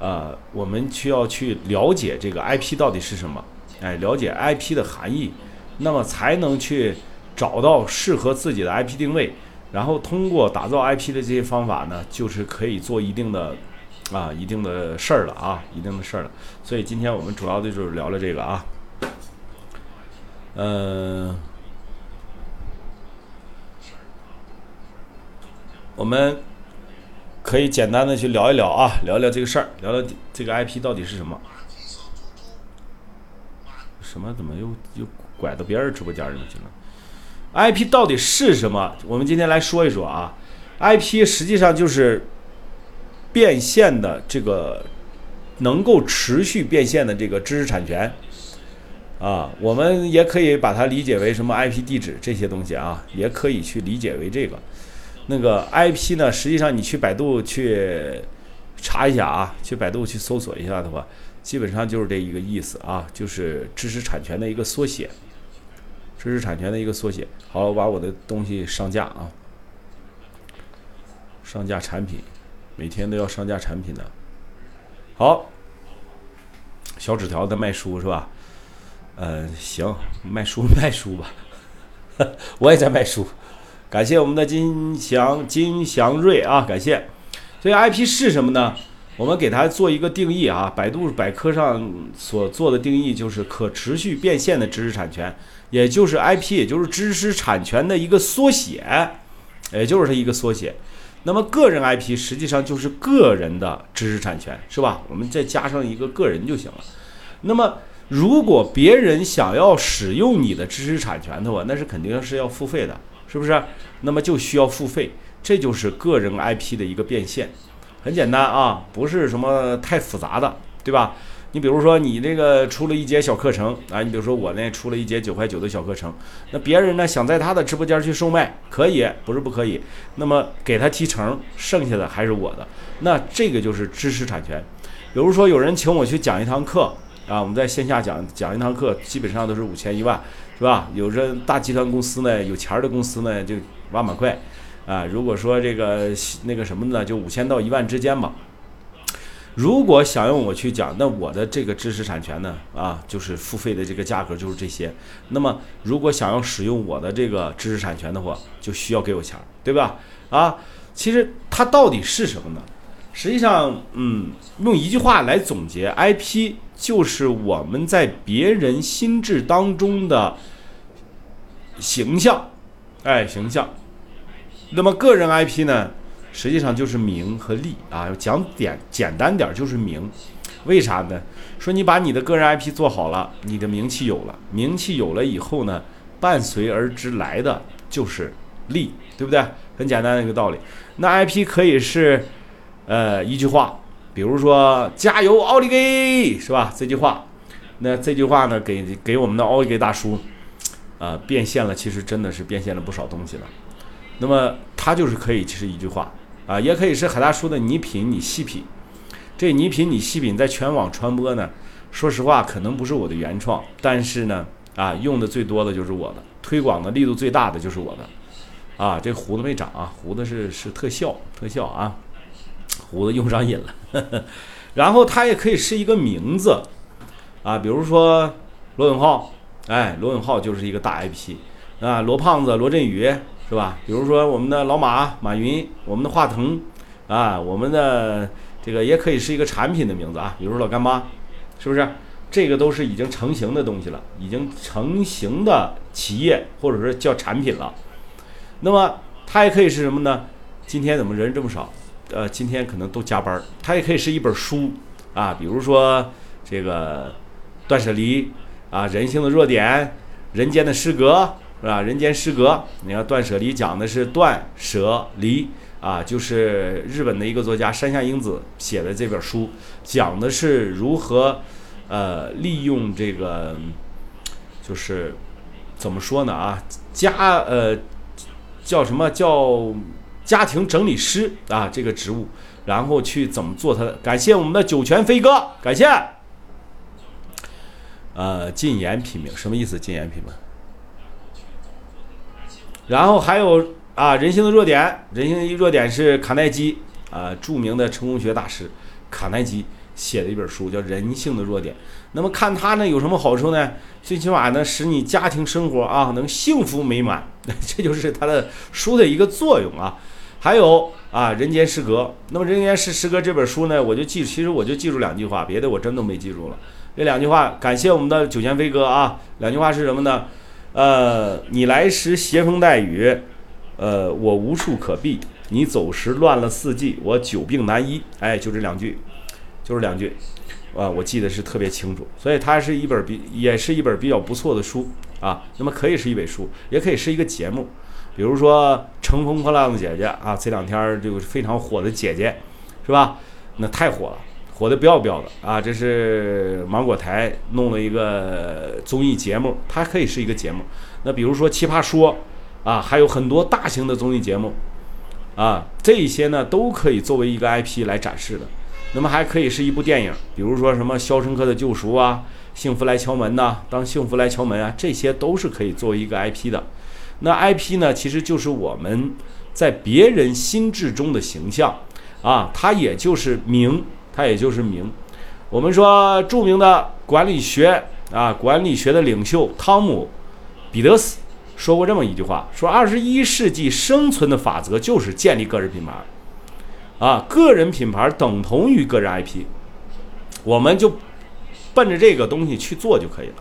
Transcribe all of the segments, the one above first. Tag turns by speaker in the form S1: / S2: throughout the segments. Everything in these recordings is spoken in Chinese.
S1: 呃，我们需要去了解这个 IP 到底是什么，哎，了解 IP 的含义，那么才能去找到适合自己的 IP 定位，然后通过打造 IP 的这些方法呢，就是可以做一定的啊一定的事儿了啊，一定的事儿了。所以今天我们主要的就是聊聊这个啊，嗯。我们可以简单的去聊一聊啊，聊聊这个事儿，聊聊这个 IP 到底是什么？什么？怎么又又拐到别人直播间里去了？IP 到底是什么？我们今天来说一说啊。IP 实际上就是变现的这个能够持续变现的这个知识产权啊，我们也可以把它理解为什么 IP 地址这些东西啊，也可以去理解为这个。那个 IP 呢？实际上你去百度去查一下啊，去百度去搜索一下的话，基本上就是这一个意思啊，就是知识产权的一个缩写，知识产权的一个缩写。好，我把我的东西上架啊，上架产品，每天都要上架产品的。好，小纸条在卖书是吧？嗯，行，卖书卖书吧，我也在卖书。感谢我们的金祥金祥瑞啊，感谢。所以 IP 是什么呢？我们给它做一个定义啊。百度百科上所做的定义就是可持续变现的知识产权，也就是 IP，也就是知识产权的一个缩写，也就是它一个缩写。那么个人 IP 实际上就是个人的知识产权，是吧？我们再加上一个个人就行了。那么如果别人想要使用你的知识产权的话，那是肯定是要付费的。是不是？那么就需要付费，这就是个人 IP 的一个变现，很简单啊，不是什么太复杂的，对吧？你比如说你这个出了一节小课程啊，你比如说我呢出了一节九块九的小课程，那别人呢想在他的直播间去售卖，可以，不是不可以，那么给他提成，剩下的还是我的，那这个就是知识产权。比如说有人请我去讲一堂课啊，我们在线下讲讲一堂课，基本上都是五千一万。是吧？有着大集团公司呢，有钱儿的公司呢，就万把块，啊，如果说这个那个什么呢，就五千到一万之间吧。如果想用我去讲，那我的这个知识产权呢，啊，就是付费的这个价格就是这些。那么，如果想要使用我的这个知识产权的话，就需要给我钱，对吧？啊，其实它到底是什么呢？实际上，嗯，用一句话来总结，IP 就是我们在别人心智当中的。形象，哎，形象。那么个人 IP 呢，实际上就是名和利啊。讲点简单点就是名，为啥呢？说你把你的个人 IP 做好了，你的名气有了，名气有了以后呢，伴随而之来的就是利，对不对？很简单的一个道理。那 IP 可以是，呃，一句话，比如说“加油，奥利给”，是吧？这句话，那这句话呢，给给我们的奥利给大叔。啊，变现了，其实真的是变现了不少东西了。那么它就是可以，其实一句话啊，也可以是海大叔的你品你细品。这你品你细品在全网传播呢，说实话可能不是我的原创，但是呢，啊，用的最多的就是我的，推广的力度最大的就是我的。啊，这胡子没长啊，胡子是是特效特效啊，胡子用上瘾了。然后它也可以是一个名字啊，比如说罗永浩。哎，罗永浩就是一个大 IP，啊，罗胖子、罗振宇是吧？比如说我们的老马、马云，我们的华腾，啊，我们的这个也可以是一个产品的名字啊，比如说老干妈，是不是？这个都是已经成型的东西了，已经成型的企业或者说叫产品了。那么它也可以是什么呢？今天怎么人这么少？呃，今天可能都加班。它也可以是一本书啊，比如说这个断舍离。啊，人性的弱点，人间的失格，是吧？人间失格。你看《断舍离》讲的是断舍离啊，就是日本的一个作家山下英子写的这本书，讲的是如何呃利用这个，就是怎么说呢啊？家呃叫什么叫家庭整理师啊这个职务，然后去怎么做他的？感谢我们的酒泉飞哥，感谢。呃，禁言品名什么意思？禁言品名。然后还有啊，人性的弱点，人性的弱点是卡耐基啊，著名的成功学大师卡耐基写的一本书，叫《人性的弱点》。那么看他呢有什么好处呢？最起码呢，使你家庭生活啊能幸福美满，这就是他的书的一个作用啊。还有啊，《人间失格》。那么《人间失失格》这本书呢，我就记，其实我就记住两句话，别的我真都没记住了。这两句话，感谢我们的九泉飞哥啊。两句话是什么呢？呃，你来时携风带雨，呃，我无处可避；你走时乱了四季，我久病难医。哎，就这两句，就是两句，啊，我记得是特别清楚。所以它是一本比，也是一本比较不错的书啊。那么可以是一本书，也可以是一个节目。比如说《乘风破浪的姐姐》啊，这两天这个非常火的姐姐，是吧？那太火了，火的不要不要的啊！这是芒果台弄了一个综艺节目，它可以是一个节目。那比如说《奇葩说》啊，还有很多大型的综艺节目啊，这些呢都可以作为一个 IP 来展示的。那么还可以是一部电影，比如说什么《肖申克的救赎》啊，《幸福来敲门》呐，《当幸福来敲门》啊，这些都是可以作为一个 IP 的。那 IP 呢，其实就是我们在别人心智中的形象啊，它也就是名，它也就是名。我们说著名的管理学啊，管理学的领袖汤姆·彼得斯说过这么一句话：说二十一世纪生存的法则就是建立个人品牌啊，个人品牌等同于个人 IP，我们就奔着这个东西去做就可以了。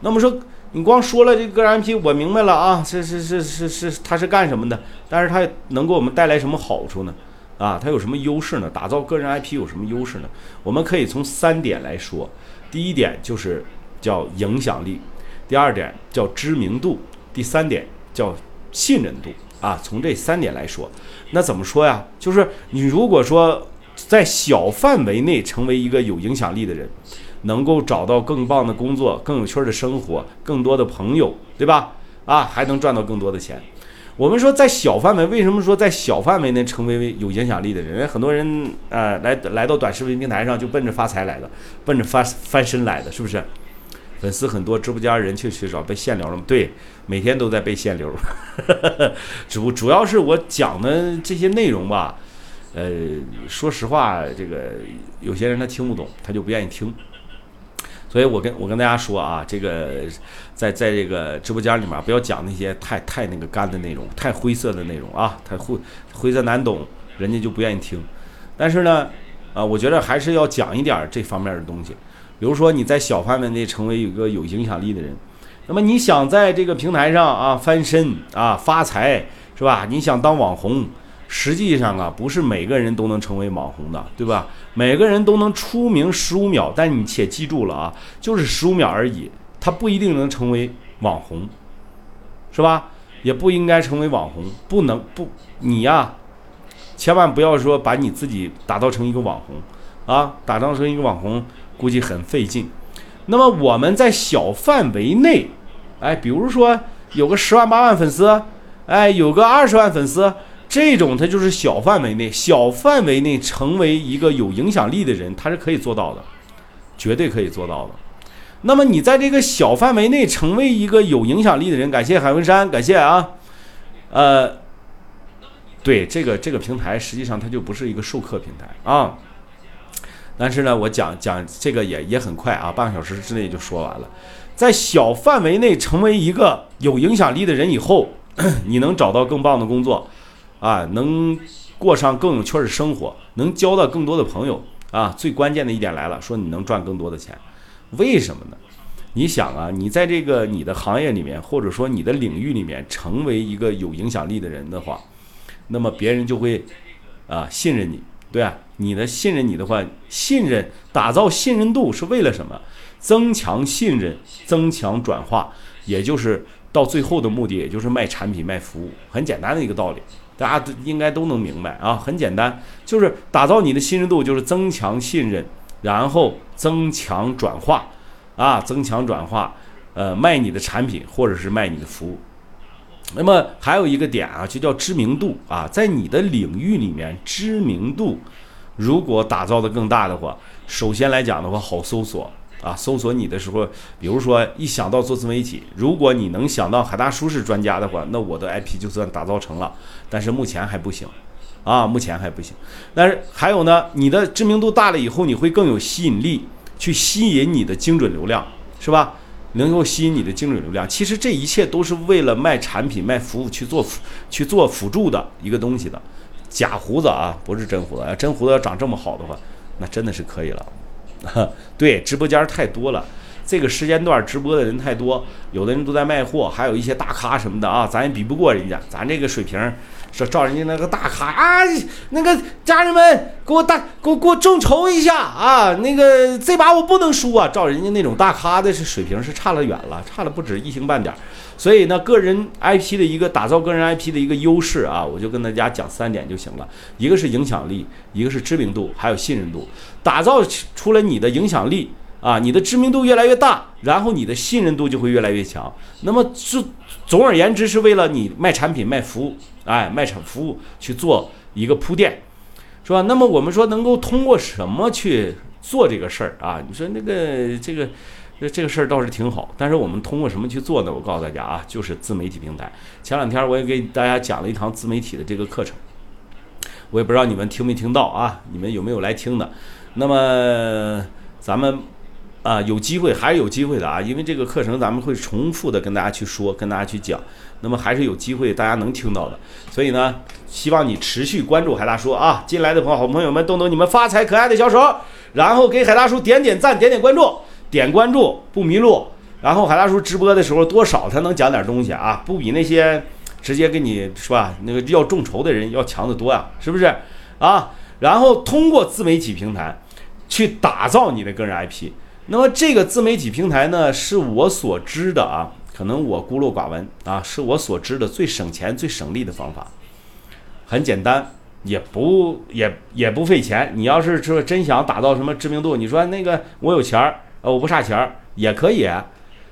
S1: 那么说。你光说了这个个人 IP，我明白了啊，是是是是是，他是干什么的？但是他能给我们带来什么好处呢？啊，他有什么优势呢？打造个人 IP 有什么优势呢？我们可以从三点来说。第一点就是叫影响力，第二点叫知名度，第三点叫信任度啊。从这三点来说，那怎么说呀？就是你如果说在小范围内成为一个有影响力的人。能够找到更棒的工作、更有趣的生活、更多的朋友，对吧？啊，还能赚到更多的钱。我们说在小范围，为什么说在小范围内成为有影响力的人？因为很多人啊，来来到短视频平台上就奔着发财来的，奔着翻翻身来的，是不是？粉丝很多，直播间人去缺少被限流了吗？对，每天都在被限流。主主要是我讲的这些内容吧，呃，说实话，这个有些人他听不懂，他就不愿意听。所以我跟我跟大家说啊，这个在在这个直播间里面不要讲那些太太那个干的内容，太灰色的内容啊，太灰灰色难懂，人家就不愿意听。但是呢，啊，我觉得还是要讲一点这方面的东西。比如说你在小范围内成为一个有影响力的人，那么你想在这个平台上啊翻身啊发财是吧？你想当网红。实际上啊，不是每个人都能成为网红的，对吧？每个人都能出名十五秒，但你且记住了啊，就是十五秒而已，他不一定能成为网红，是吧？也不应该成为网红，不能不你呀，千万不要说把你自己打造成一个网红啊，打造成一个网红估计很费劲。那么我们在小范围内，哎，比如说有个十万八万粉丝，哎，有个二十万粉丝。这种它就是小范围内，小范围内成为一个有影响力的人，他是可以做到的，绝对可以做到的。那么你在这个小范围内成为一个有影响力的人，感谢海文山，感谢啊，呃，对这个这个平台实际上它就不是一个授课平台啊。但是呢，我讲讲这个也也很快啊，半个小时之内就说完了。在小范围内成为一个有影响力的人以后，你能找到更棒的工作。啊，能过上更有趣的生活，能交到更多的朋友啊！最关键的一点来了，说你能赚更多的钱，为什么呢？你想啊，你在这个你的行业里面，或者说你的领域里面，成为一个有影响力的人的话，那么别人就会啊信任你，对啊，你的信任你的话，信任打造信任度是为了什么？增强信任，增强转化，也就是到最后的目的，也就是卖产品卖服务，很简单的一个道理。大家都应该都能明白啊，很简单，就是打造你的信任度，就是增强信任，然后增强转化，啊，增强转化，呃，卖你的产品或者是卖你的服务。那么还有一个点啊，就叫知名度啊，在你的领域里面，知名度如果打造的更大的话，首先来讲的话，好搜索。啊，搜索你的时候，比如说一想到做自媒体，如果你能想到海大叔是专家的话，那我的 IP 就算打造成了。但是目前还不行，啊，目前还不行。但是还有呢，你的知名度大了以后，你会更有吸引力，去吸引你的精准流量，是吧？能够吸引你的精准流量。其实这一切都是为了卖产品、卖服务去做去做辅助的一个东西的。假胡子啊，不是真胡子。要真胡子要长这么好的话，那真的是可以了。对，直播间太多了。这个时间段直播的人太多，有的人都在卖货，还有一些大咖什么的啊，咱也比不过人家，咱这个水平，说照人家那个大咖啊，那个家人们给我大给我给我众筹一下啊，那个这把我不能输啊，照人家那种大咖的是水平是差了远了，差了不止一星半点。所以呢，个人 IP 的一个打造个人 IP 的一个优势啊，我就跟大家讲三点就行了，一个是影响力，一个是知名度，还有信任度，打造出了你的影响力。啊，你的知名度越来越大，然后你的信任度就会越来越强。那么，是总而言之，是为了你卖产品、卖服务，哎，卖产服务去做一个铺垫，是吧？那么我们说能够通过什么去做这个事儿啊？你说那个这个这这个事儿倒是挺好，但是我们通过什么去做呢？我告诉大家啊，就是自媒体平台。前两天我也给大家讲了一堂自媒体的这个课程，我也不知道你们听没听到啊？你们有没有来听的？那么咱们。啊，有机会还是有机会的啊，因为这个课程咱们会重复的跟大家去说，跟大家去讲，那么还是有机会大家能听到的。所以呢，希望你持续关注海大叔啊，进来的朋友好朋友们动动你们发财可爱的小手，然后给海大叔点点赞，点点关注，点关注不迷路。然后海大叔直播的时候多少他能讲点东西啊，不比那些直接给你是吧那个要众筹的人要强得多呀，是不是啊？然后通过自媒体平台去打造你的个人 IP。那么这个自媒体平台呢，是我所知的啊，可能我孤陋寡闻啊，是我所知的最省钱、最省力的方法，很简单，也不也也不费钱。你要是说真想打造什么知名度，你说那个我有钱儿，呃，我不差钱儿也可以。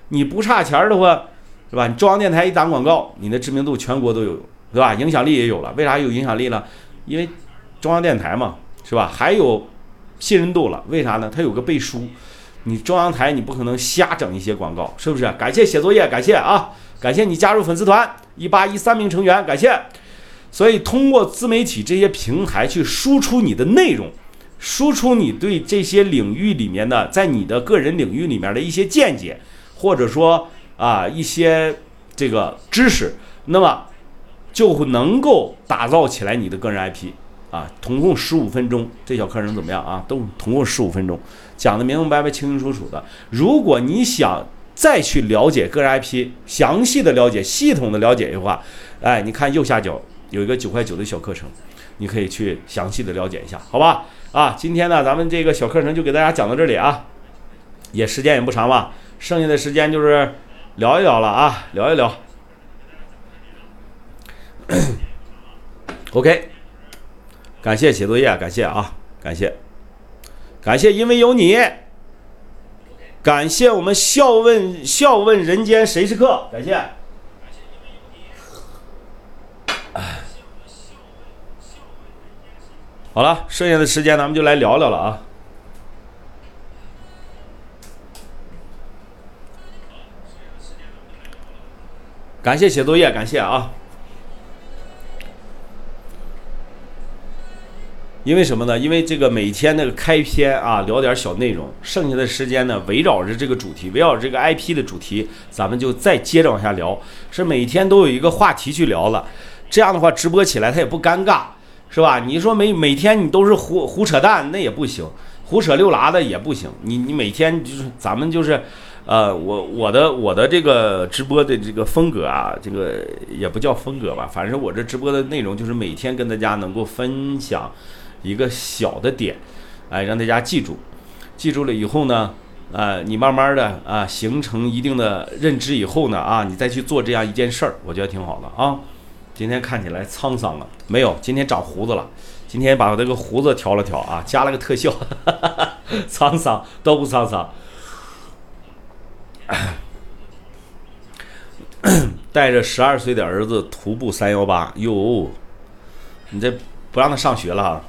S1: 你不差钱儿的话，是吧？你中央电台一打广告，你的知名度全国都有，对吧？影响力也有了。为啥有影响力了？因为中央电台嘛，是吧？还有信任度了。为啥呢？它有个背书。你中央台你不可能瞎整一些广告，是不是？感谢写作业，感谢啊，感谢你加入粉丝团一八一三名成员，感谢。所以通过自媒体这些平台去输出你的内容，输出你对这些领域里面的，在你的个人领域里面的一些见解，或者说啊一些这个知识，那么就能够打造起来你的个人 IP。啊，总共十五分钟，这小课程怎么样啊？都总共十五分钟，讲的明明白白、清清楚楚的。如果你想再去了解个人 IP，详细的了解、系统的了解的话，哎，你看右下角有一个九块九的小课程，你可以去详细的了解一下，好吧？啊，今天呢，咱们这个小课程就给大家讲到这里啊，也时间也不长吧，剩下的时间就是聊一聊了啊，聊一聊。OK。感谢写作业，感谢啊，感谢，感谢，因为有你，感谢我们笑问笑问人间谁是客，感谢。好了，剩下的时间咱们就来聊聊了啊。感谢写作业，感谢啊。因为什么呢？因为这个每天那个开篇啊，聊点小内容，剩下的时间呢，围绕着这个主题，围绕着这个 IP 的主题，咱们就再接着往下聊。是每天都有一个话题去聊了，这样的话直播起来它也不尴尬，是吧？你说每每天你都是胡胡扯淡，那也不行，胡扯六拉的也不行。你你每天就是咱们就是，呃，我我的我的这个直播的这个风格啊，这个也不叫风格吧，反正我这直播的内容就是每天跟大家能够分享。一个小的点，哎，让大家记住，记住了以后呢，啊，你慢慢的啊，形成一定的认知以后呢，啊，你再去做这样一件事儿，我觉得挺好的啊。今天看起来沧桑了，没有，今天长胡子了，今天把这个胡子调了调啊，加了个特效，沧桑都不沧桑。带着十二岁的儿子徒步三幺八，哟，你这不让他上学了？